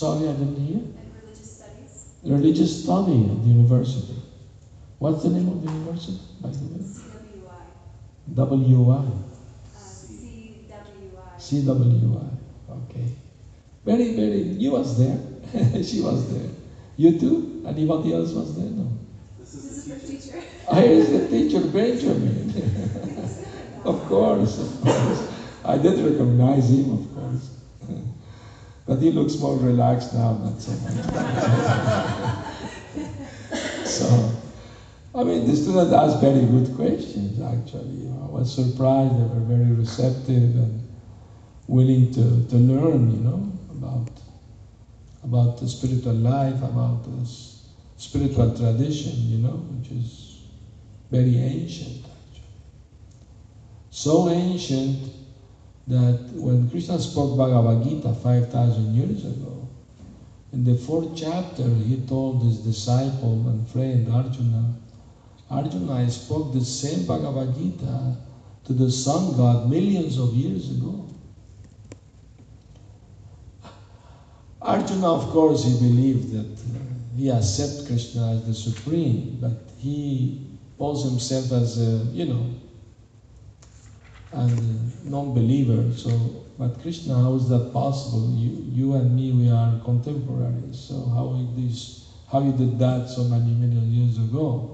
Sorry, I didn't hear. And religious studies. Religious study at the university. What's the name of the university, by the way? CWI. WI. Uh, CWI. CWI. Okay. Very, very. You was there. she was there. You too? Anybody else was there? No. This is the teacher. I is the teacher Benjamin. of course, of course. I did recognize him, of course. But he looks more relaxed now, not so much. so, I mean, the students asked very good questions, actually. I was surprised. They were very receptive and willing to, to learn, you know, about, about the spiritual life, about the spiritual tradition, you know, which is very ancient, actually. So ancient that when Krishna spoke Bhagavad Gita 5,000 years ago, in the fourth chapter, he told his disciple and friend Arjuna, Arjuna, I spoke the same Bhagavad Gita to the sun god millions of years ago. Arjuna, of course, he believed that uh, he accepted Krishna as the supreme, but he posed himself as a, you know, as a non-believer. So, but Krishna, how is that possible? You, you and me, we are contemporaries. So how is this? How you did that so many million years ago?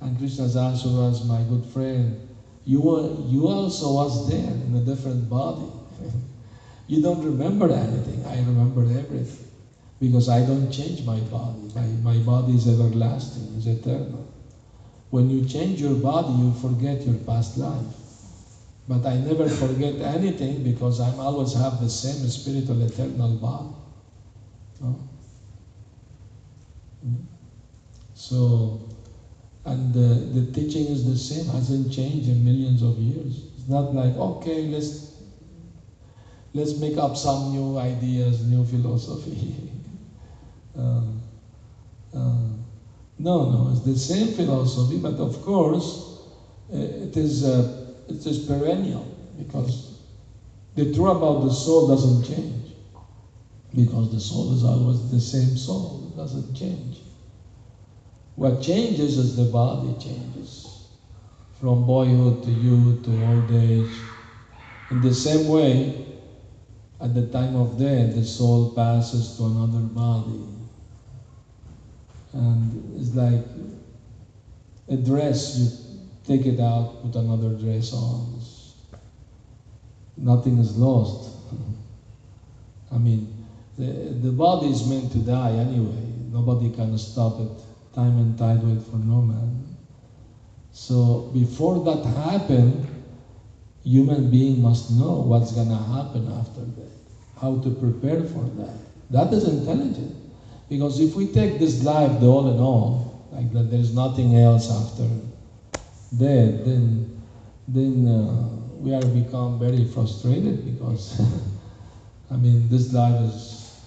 And Krishna's answer was, my good friend, you were, you also was there in a different body. you don't remember anything. I remember everything because I don't change my body. My, my body is everlasting, is eternal. When you change your body, you forget your past life. But I never forget anything because I always have the same spiritual eternal body. No? Mm. So, and uh, the teaching is the same, hasn't changed in millions of years. It's not like, okay, let's let's make up some new ideas, new philosophy. uh, uh, no, no, it's the same philosophy, but of course, uh, it is uh, it is just perennial because the truth about the soul doesn't change because the soul is always the same soul, it doesn't change. What changes is the body changes from boyhood to youth to old age. In the same way, at the time of death, the soul passes to another body. And it's like a dress, you take it out, put another dress on. Nothing is lost. I mean, the, the body is meant to die anyway. Nobody can stop it. Time and tide wait for no man. So before that happen, human being must know what's gonna happen after that, how to prepare for that. That is intelligent. Because if we take this life the all in all, like that there's nothing else after death, then then uh, we are become very frustrated because I mean this life is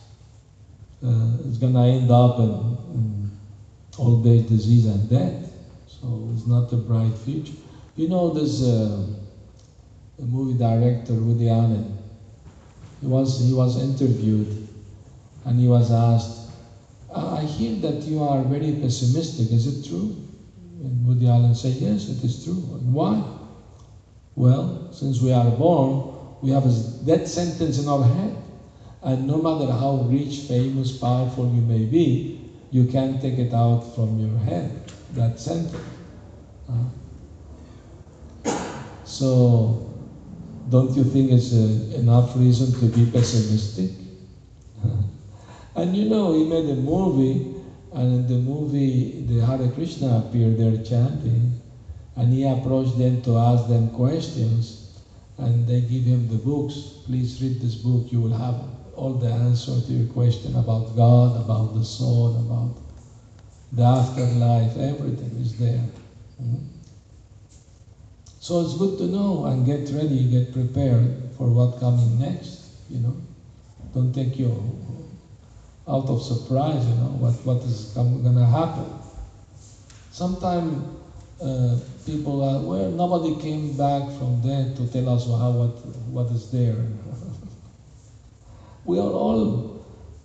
uh, is gonna end up in, in old age disease and death. So it's not a bright future. You know this uh, movie director Woody Allen. He was he was interviewed and he was asked, I hear that you are very pessimistic. Is it true? And Woody Allen said, Yes, it is true. And why? Well, since we are born, we have a death sentence in our head. And no matter how rich, famous, powerful you may be, you can't take it out from your head, that sentence. Uh, so, don't you think it's a, enough reason to be pessimistic? and you know, he made a movie, and in the movie, the Hare Krishna appeared there chanting, and he approached them to ask them questions, and they give him the books. Please read this book, you will have all the answer to your question about God, about the soul, about the afterlife, everything is there. Mm. So it's good to know and get ready, get prepared for what coming next, you know. Don't take you out of surprise, you know, what, what is going to happen. Sometimes uh, people are, well, nobody came back from there to tell us how, what, what is there. we are all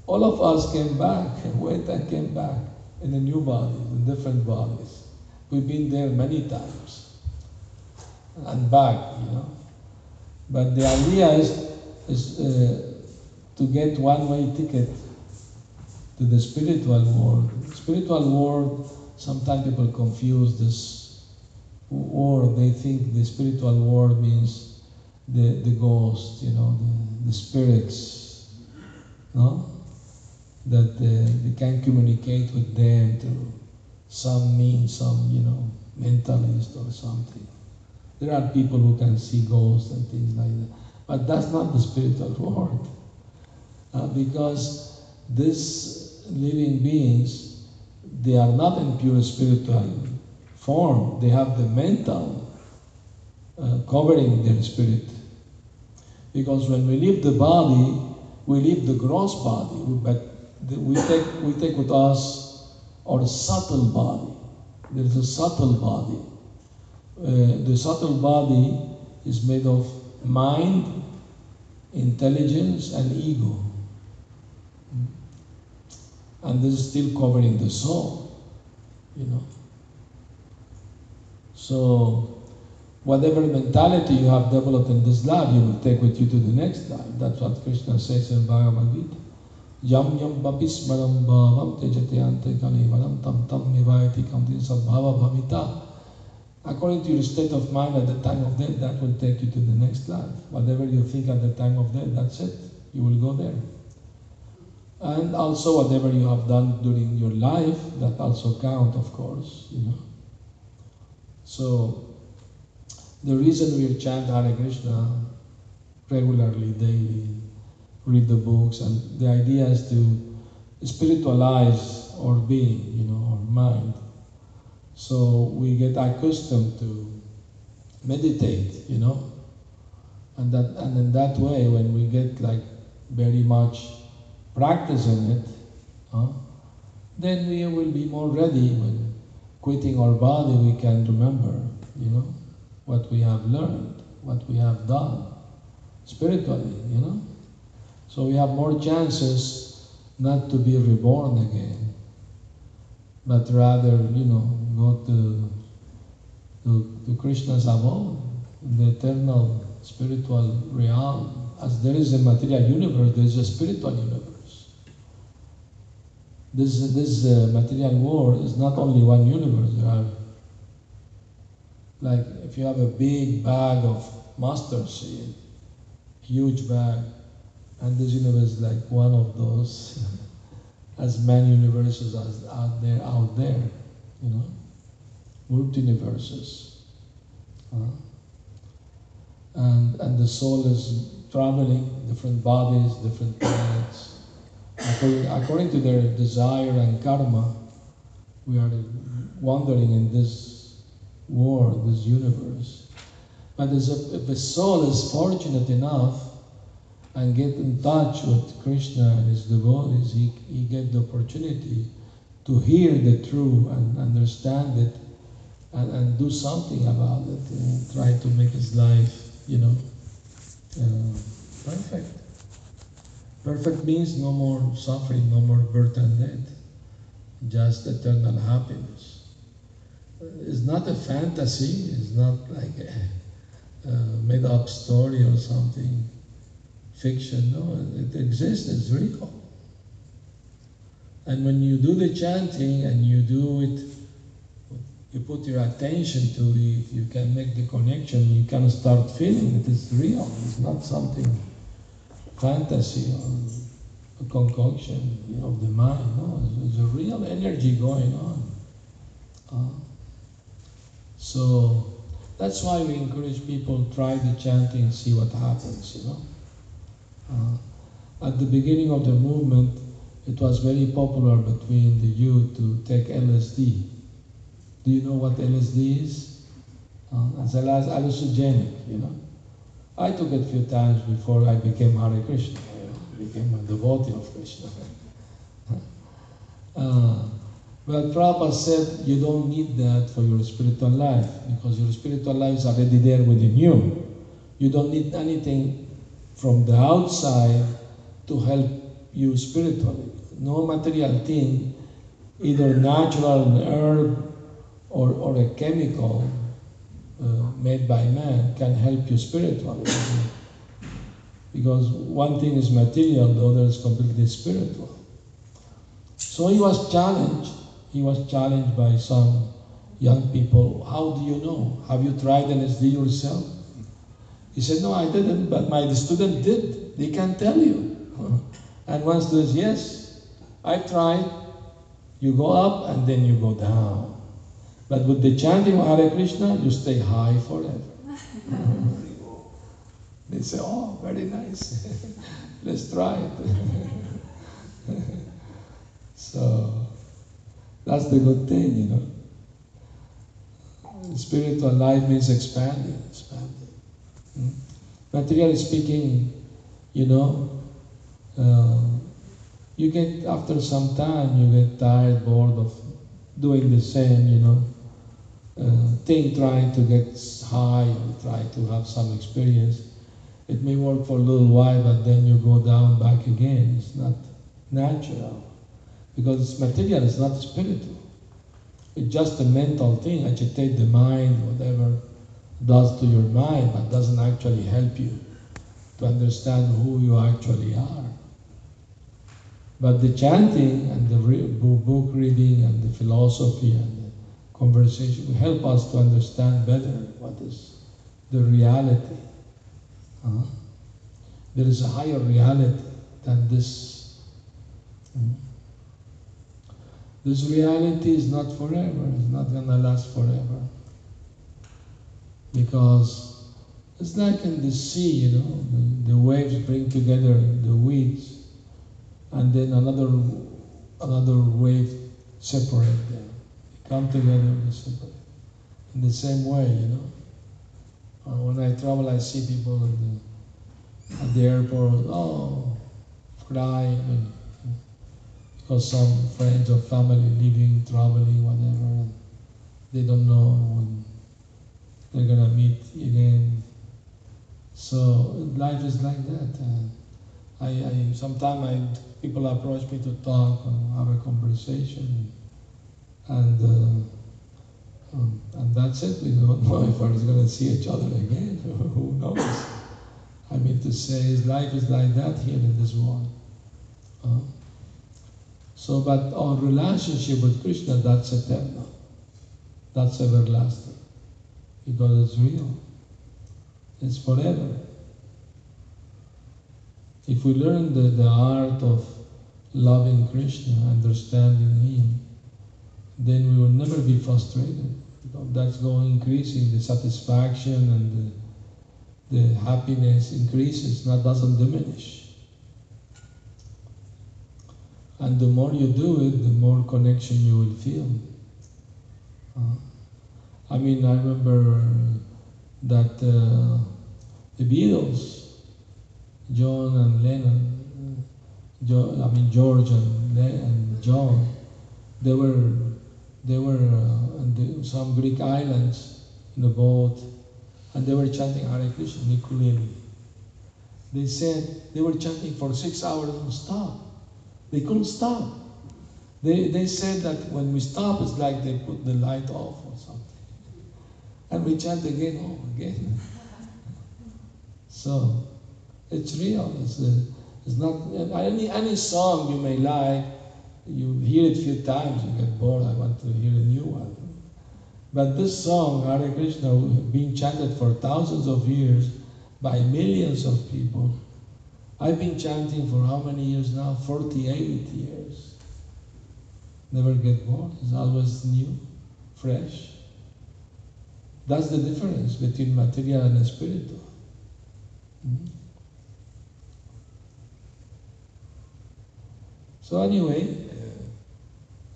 All of us came back, went and came back in a new body, in different bodies. We've been there many times and back, you know. But the idea is, is uh, to get one-way ticket to the spiritual world. Spiritual world, sometimes people confuse this word. They think the spiritual world means the, the ghost, you know, the, the spirits, no? That uh, they can communicate with them through some means, some, you know, mentalist or something. There are people who can see ghosts and things like that. But that's not the spiritual world. Uh, because these living beings, they are not in pure spiritual form. They have the mental uh, covering their spirit. Because when we leave the body, we leave the gross body, but we take, we take with us our subtle body. There's a subtle body. Uh, the subtle body is made of mind, intelligence, and ego. And this is still covering the soul, you know. So, whatever mentality you have developed in this life, you will take with you to the next life. That's what Krishna says in Bhagavad Gita. Yam yam bhavam tejate ante kalevaram tam tam bhavita. According to your state of mind at the time of death, that will take you to the next life. Whatever you think at the time of death, that's it. You will go there. And also whatever you have done during your life, that also count, of course, you know. So the reason we chant Hare Krishna regularly, daily, read the books, and the idea is to spiritualize our being, you know, our mind. So we get accustomed to meditate, you know, and that and in that way, when we get like very much practice in it, huh, then we will be more ready when quitting our body. We can remember, you know, what we have learned, what we have done spiritually, you know. So we have more chances not to be reborn again, but rather, you know, go to, to, to Krishna's abode, the eternal spiritual realm. As there is a material universe, there is a spiritual universe. This, this uh, material world is not only one universe, like if you have a big bag of mustard seed, huge bag, and this universe is like one of those, as many universes as out there, out there, you know multiverses. Uh, and, and the soul is traveling different bodies, different planets. According, according to their desire and karma, we are wandering in this world, this universe. But if a soul is fortunate enough and get in touch with Krishna and his devotees, he, he get the opportunity to hear the truth and understand it and, and do something about it and try to make his life, you know, uh, perfect. Perfect means no more suffering, no more birth and death, just eternal happiness. It's not a fantasy, it's not like a, a made up story or something, fiction. No, it exists, it's real. And when you do the chanting and you do it you put your attention to it, you can make the connection, you can start feeling it is real. It's not something fantasy or a concoction of the mind. No, there's a real energy going on. Uh, so that's why we encourage people try the chanting, and see what happens. You know, uh, at the beginning of the movement, it was very popular between the youth to take LSD. Do you know what LSD is? Uh, it's hallucinogenic, you know. I took it a few times before I became Hare Krishna. I became a devotee of Krishna. uh, but Prabhupada said you don't need that for your spiritual life because your spiritual life is already there within you. You don't need anything from the outside to help you spiritually. No material thing, either natural herb or, or a chemical uh, made by man, can help you spiritually. because one thing is material, the other is completely spiritual. So he was challenged. He was challenged by some young people. How do you know? Have you tried LSD yourself? He said, No, I didn't, but my student did. They can tell you. And one student says, Yes, I tried. You go up and then you go down. But with the chanting of Hare Krishna, you stay high forever. they say, Oh, very nice. Let's try it. so that's the good thing, you know. Spiritual life means expanding, expanding. Hmm? Materially speaking, you know, uh, you get after some time you get tired, bored of doing the same, you know, uh, thing trying to get high or try to have some experience. It may work for a little while, but then you go down back again. It's not natural because it's material, it's not spiritual. It's just a mental thing, agitate the mind, whatever does to your mind, but doesn't actually help you to understand who you actually are. But the chanting and the book reading and the philosophy and conversation will help us to understand better what is the reality. Uh-huh. There is a higher reality than this. Mm. This reality is not forever, it's not going to last forever. Because it's like in the sea, you know, the, the waves bring together the weeds and then another another wave separate them. Come together. In the same way, you know. Uh, when I travel, I see people the, at the airport, oh, crying and, because some friends or family leaving, traveling, whatever, and they don't know when they're gonna meet again. So life is like that. I, I sometimes I people approach me to talk and have a conversation, and uh, um, and that's it. We don't know if we're going to see each other again. Who knows? I mean to say, life is like that here in this world. Uh, so, but our relationship with Krishna, that's eternal. That's everlasting. Because it's real. It's forever. If we learn the, the art of loving Krishna, understanding Him, then we will never be frustrated. Because that's going increasing, the satisfaction and the, the happiness increases, not doesn't diminish. And the more you do it, the more connection you will feel. Uh, I mean, I remember that uh, the Beatles, John and Lennon, I mean George and, Le- and John, they were they were uh, on the, some Greek islands in a boat, and they were chanting Hare Krishna ukulele. They said they were chanting for six hours non-stop. They couldn't stop. They, they said that when we stop, it's like they put the light off or something. And we chant again, oh, again. so, it's real. It's, a, it's not any, any song you may like, you hear it a few times, you get bored, I want to hear a new one. But this song, Hare Krishna, being chanted for thousands of years by millions of people, I've been chanting for how many years now? 48 years. Never get bored. It's always new, fresh. That's the difference between material and spiritual. Mm-hmm. So anyway,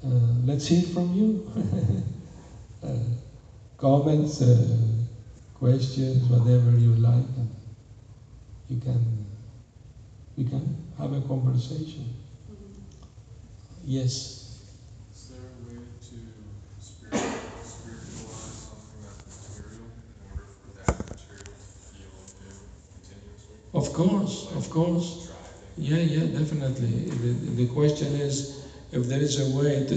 uh, uh, let's hear from you. uh, comments, uh, questions, whatever you like, and you can we can have a conversation. Yes. Is there a way to spiritualize something that's material in order for that material to feel new continuously? Of course, of course. Yeah, yeah, definitely. The, the question is if there is a way to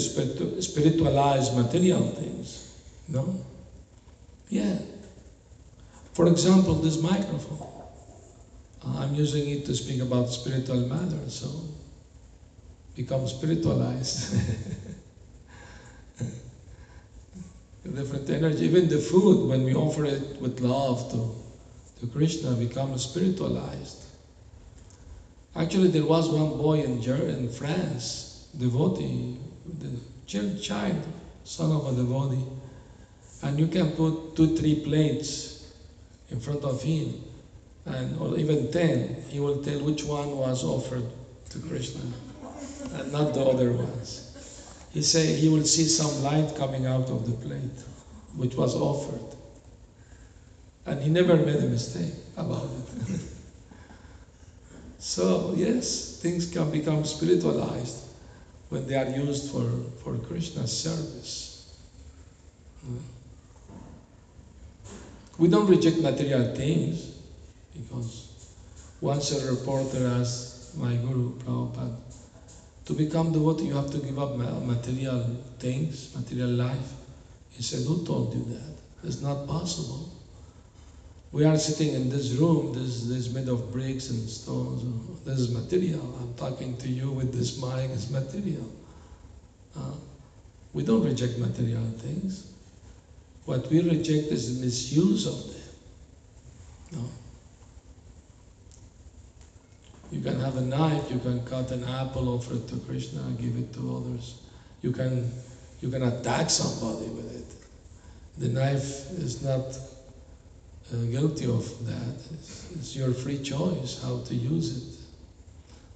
spiritualize material things. No? Yeah. For example, this microphone. I'm using it to speak about spiritual matters, so become spiritualized. Different energy. Even the food, when we offer it with love to, to Krishna, becomes spiritualized. Actually, there was one boy in, in France, devotee, the child, son of a devotee, and you can put two, three plates in front of him, and or even ten. He will tell which one was offered to Krishna, and not the other ones. He say he will see some light coming out of the plate, which was offered, and he never made a mistake about it. So, yes, things can become spiritualized when they are used for, for Krishna's service. We don't reject material things because once a reporter asked my guru, Prabhupada, to become devotee you have to give up material things, material life. He said, Who told you that? It's not possible. We are sitting in this room, this, this is made of bricks and stones. This is material. I'm talking to you with this mic, it's material. Uh, we don't reject material things. What we reject is the misuse of them. No. You can have a knife, you can cut an apple, offer it to Krishna, give it to others. You can you can attack somebody with it. The knife is not Uh, guilty of that. It's, it's your free choice how to use it.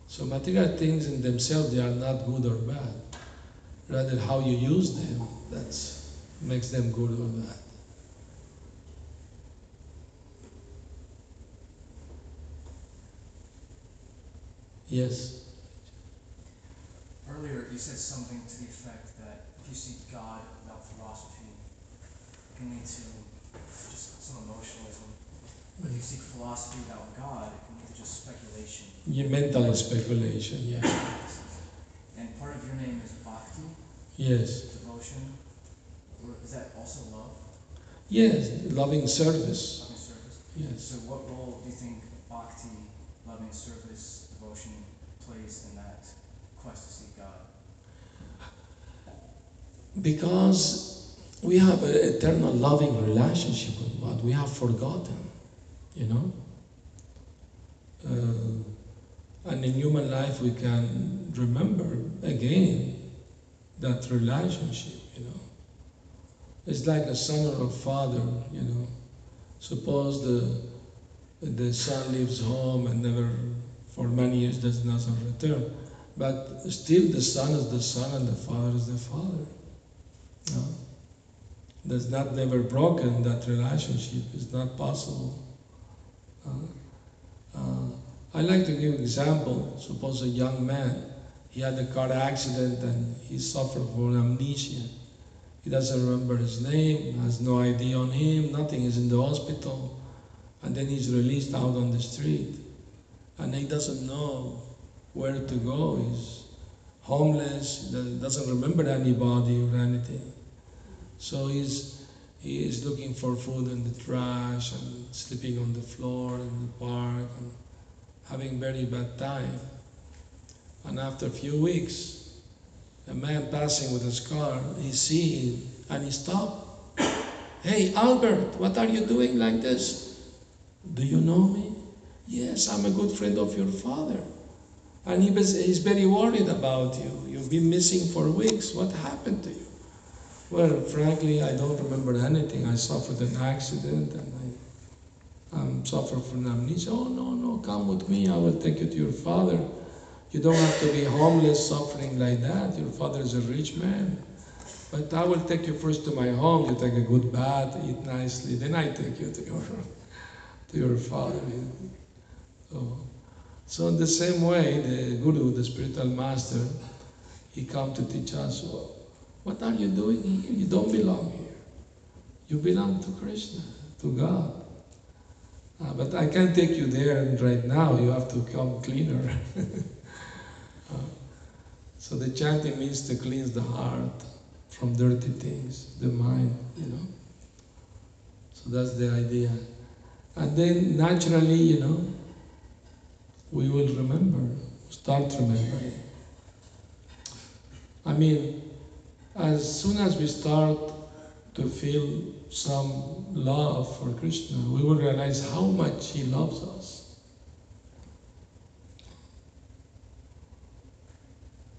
So material things in themselves they are not good or bad. Rather how you use them that makes them good or bad. Yes. Earlier, you said something to the effect that if you seek God without philosophy, it can lead to just some emotionalism. But you seek philosophy without God, it can lead just speculation. Your mental speculation, yeah. And part of your name is bhakti, Yes. devotion. Or is that also love, Yes, loving service. loving service? Yes. So what role do you think bhakti, loving service, devotion plays in that quest to seek God? Because we have an eternal loving relationship with God. We have forgotten, you know. Uh, and in human life, we can remember again that relationship, you know. It's like a son or a father, you know. Suppose the the son leaves home and never, for many years, does not return. But still, the son is the son and the father is the father. No. That's not never broken, that relationship is not possible. Uh, uh, I like to give example. Suppose a young man, he had a car accident and he suffered from amnesia. He doesn't remember his name, has no ID on him, nothing, is in the hospital. And then he's released out on the street. And he doesn't know where to go. He's homeless, doesn't remember anybody or anything. So he's, he is looking for food in the trash and sleeping on the floor in the park and having very bad time. And after a few weeks, a man passing with his car, he see him and he stop. Hey Albert, what are you doing like this? Do you know me? Yes, I'm a good friend of your father. And he was, he's very worried about you. You've been missing for weeks. What happened to you? Well, frankly, I don't remember anything. I suffered an accident and I um, suffered from amnesia. Oh, no, no, come with me. I will take you to your father. You don't have to be homeless suffering like that. Your father is a rich man. But I will take you first to my home. You take a good bath, eat nicely. Then I take you to your, to your father. So, so in the same way, the guru, the spiritual master, he come to teach us, what are you doing here? You don't belong here. You belong to Krishna, to God. Uh, but I can't take you there and right now. You have to come cleaner. Uh, so the chanting means to cleanse the heart from dirty things, the mind, you know. So that's the idea. And then naturally, you know, we will remember, start remembering. I mean, as soon as we start to feel some love for Krishna, we will realize how much He loves us.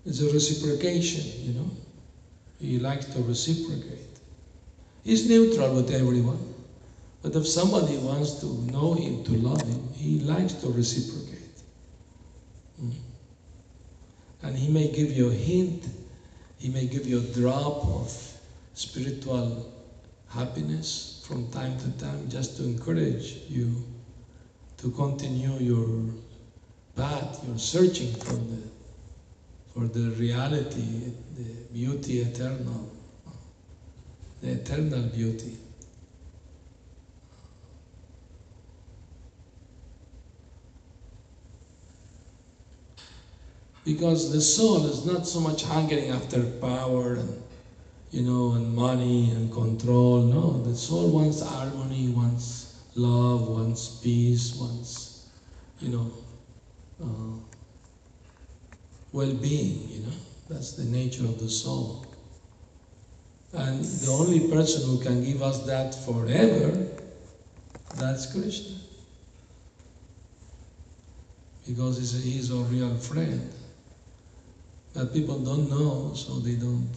It's a reciprocation, you know. He likes to reciprocate. He's neutral with everyone. But if somebody wants to know him, to love him, he likes to reciprocate. Mm. And he may give you a hint, he may give you a drop of spiritual happiness from time to time just to encourage you to continue your path, you're searching for the for the reality, the beauty eternal, the eternal beauty. Because the soul is not so much hungering after power and you know and money and control. No, the soul wants harmony, wants love, wants peace, wants you know uh, well-being. You know that's the nature of the soul. And the only person who can give us that forever, that's Krishna. Because he's, he's our real friend. But people don't know, so they don't.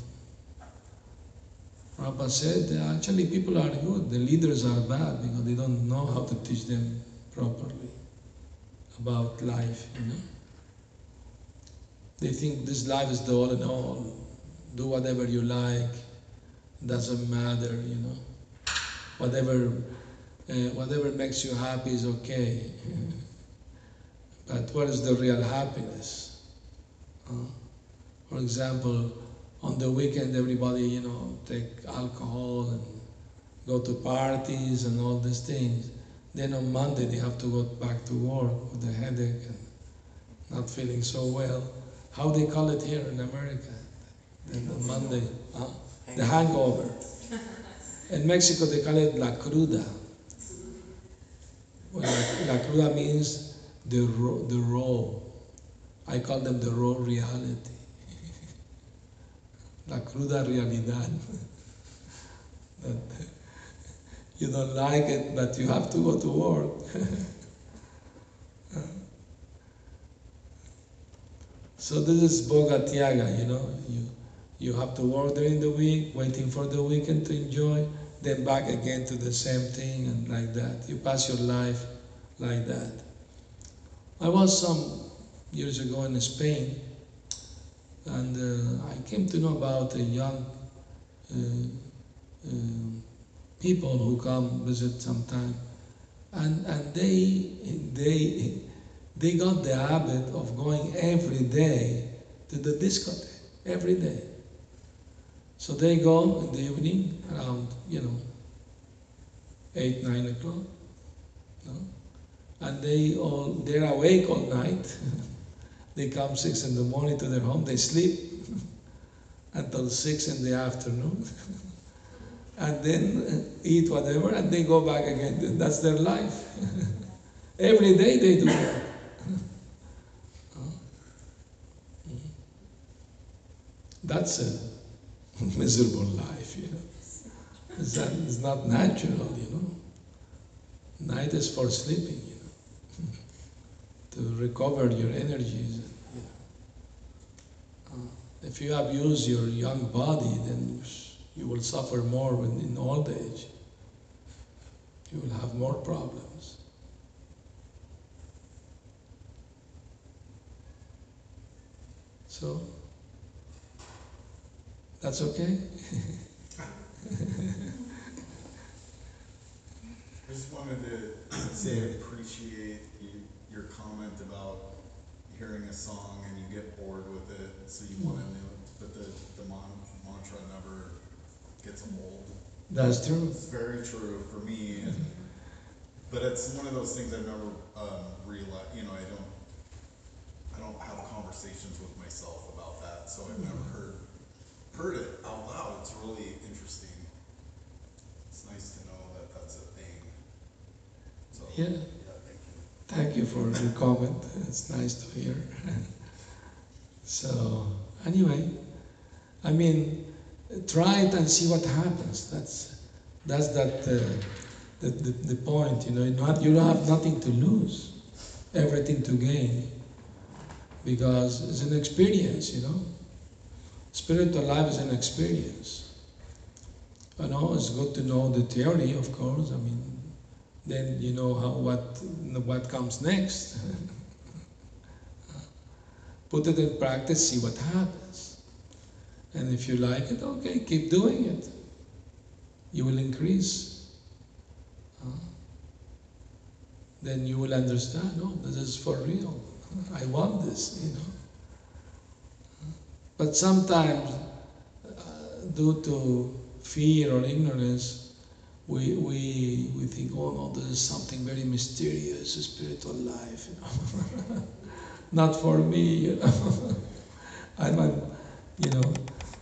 Prabhupada said actually people are good, the leaders are bad because they don't know how to teach them properly about life, you know. They think this life is the all in all. Do whatever you like, doesn't matter, you know. Whatever, uh, whatever makes you happy is okay. but what is the real happiness? For example, on the weekend, everybody, you know, take alcohol and go to parties and all these things. Then on Monday, they have to go back to work with a headache and not feeling so well. How they call it here in America? Then on Monday, huh? the hangover. In Mexico, they call it la cruda. Well, la, la cruda means the raw, the raw. I call them the raw reality. La cruda realidad. that you don't like it, but you have to go to work. so this is bhoga tyaga, you know. You, you have to work during the week, waiting for the weekend to enjoy, then back again to the same thing and like that. You pass your life like that. I was some years ago in Spain, and uh, I came to know about a young uh, uh, people who come visit sometime, and and they they they got the habit of going every day to the discotheque every day. So they go in the evening around you know eight nine o'clock, no? and they all they're awake all night. They come six in the morning to their home, they sleep until six in the afternoon, and then uh, eat whatever, and they go back again. That's their life. Every day they do that. Uh-huh. That's a miserable life, you know. It's, not natural, you know. Night is for sleeping, to recover your energies. Uh, if you abuse your young body, then you will suffer more when in old age. You will have more problems. So, that's okay? I just wanted to say I appreciate you, your comment about hearing a song and you get bored with it, so you want to hmm. know, but the, the mon- mantra never gets old. That's true. It's very true for me, and hmm. But it's one of those things I've never, um, realized, you know, I don't, I don't have conversations with myself about that, so I've never hmm. heard, heard it out loud, it's really interesting. It's nice to know that that's a thing. So, Yeah. Thank you. For your comment. It's nice to hear. so, anyway, I mean, try it and see what happens. That's that's that uh, the, the the point. You know, not you don't have nothing to lose, everything to gain, because it's an experience. You know, spiritual life is an experience. I know it's good to know the theory, of course. I mean, then you know how what what comes next. Put it in practice, see what happens. And if you like it, okay, keep doing it. You will increase. Then you will understand, oh, this is for real. I want this, you know. But sometimes, uh, due to fear or ignorance, we, we, we think, oh no, this is something very mysterious, spiritual life, you know. Not for me, you know. I'm a, you know,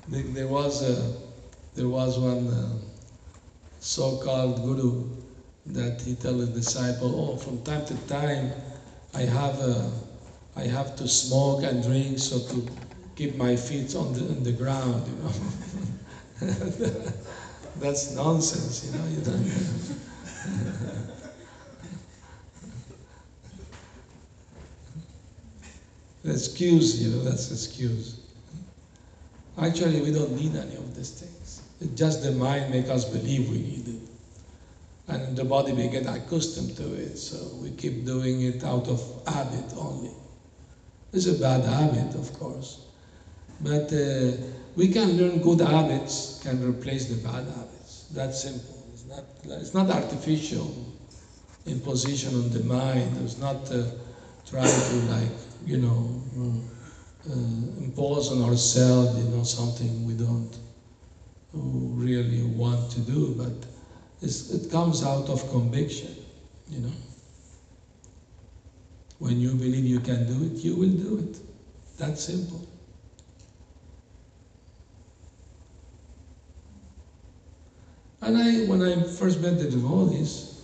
there, was a, there was one uh, so-called guru that he tell a disciple, oh, from time to time, I have a, I have to smoke and drink so to keep my feet on the, on the ground, you know. That's nonsense, you know. You don't. excuse, you know, that's excuse. Actually, we don't need any of these things. It's just the mind make us believe we need it. And the body we get accustomed to it, so we keep doing it out of habit only. It's a bad habit, of course. But uh, we can learn good habits, can replace the bad habits. That's simple. It's not, it's not artificial imposition on the mind. It's not uh, trying to like, you know, uh, impose on ourselves, you know, something we don't really want to do, but it comes out of conviction, you know. When you believe you can do it, you will do it. That's simple. And I, when I first met the devotees,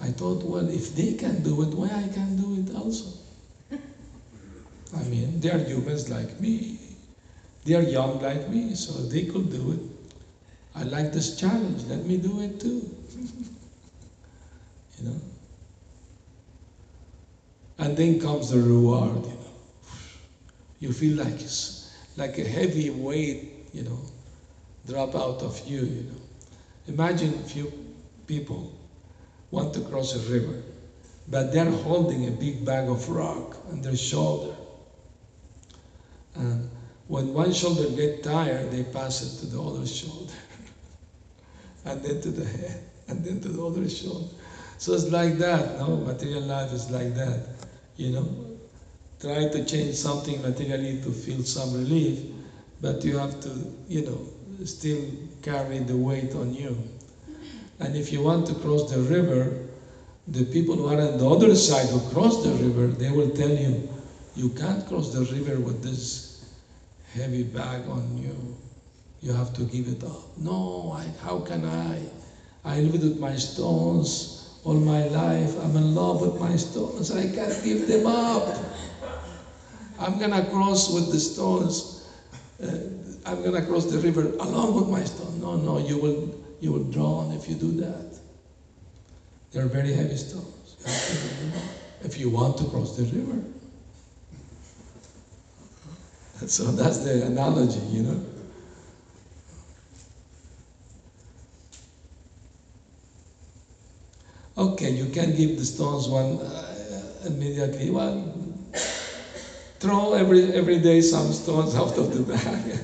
I thought, well, if they can do it, why I can't do it also? I mean, they are humans like me. They are young like me, so they could do it. I like this challenge. Let me do it too. you know. And then comes the reward. You know, you feel like like a heavy weight. You know, drop out of you. You know. Imagine a few people want to cross a river, but they're holding a big bag of rock on their shoulder. And when one shoulder gets tired, they pass it to the other shoulder, and then to the head, and then to the other shoulder. So it's like that, no? Material life is like that, you know? Try to change something materially to feel some relief, but you have to, you know, still carry the weight on you. And if you want to cross the river, the people who are on the other side who cross the river, they will tell you, you can't cross the river with this heavy bag on you. You have to give it up. No, I, how can I? I lived with my stones all my life. I'm in love with my stones. I can't give them up. I'm gonna cross with the stones. Uh, I'm gonna cross the river along with my stone. No, no, you will you will drown if you do that. They're very heavy stones. If you want to cross the river. So that's the analogy, you know. Okay, you can give the stones one uh, immediately. Well, throw every every day some stones out of the bag,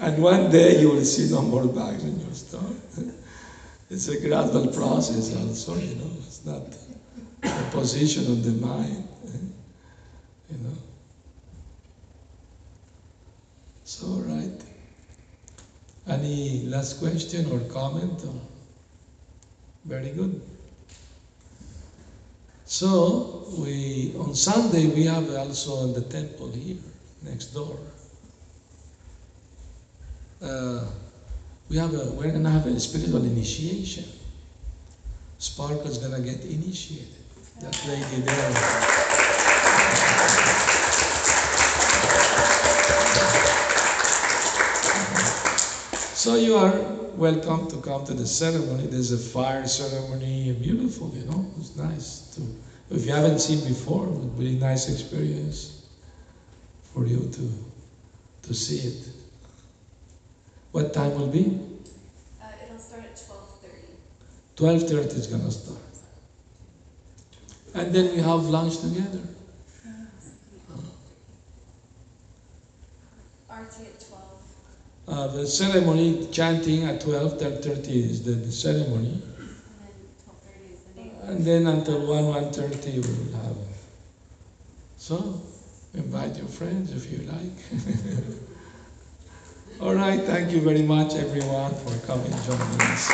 and one day you will see no more bags in your store. It's a gradual process, also. You know, it's not a position of the mind. You know. So, right. Any last question or comment? Very good. So we on Sunday we have also in the temple here next door. Uh, we have a we're gonna have a spiritual initiation. Sparkle's gonna get initiated. That lady there. So you are welcome to come to the ceremony. There's a fire ceremony, beautiful, you know. It's nice to. If you haven't seen before, it would be a nice experience for you to to see it. What time will be? Uh, it'll start at twelve thirty. Twelve thirty is gonna start, and then we have lunch together. Arati at twelve. Uh, the ceremony chanting at twelve thirty is the, the ceremony, And then twelve thirty is the and then until one one thirty we will have. So invite your friends if you like. All right, thank you very much, everyone, for coming joining us.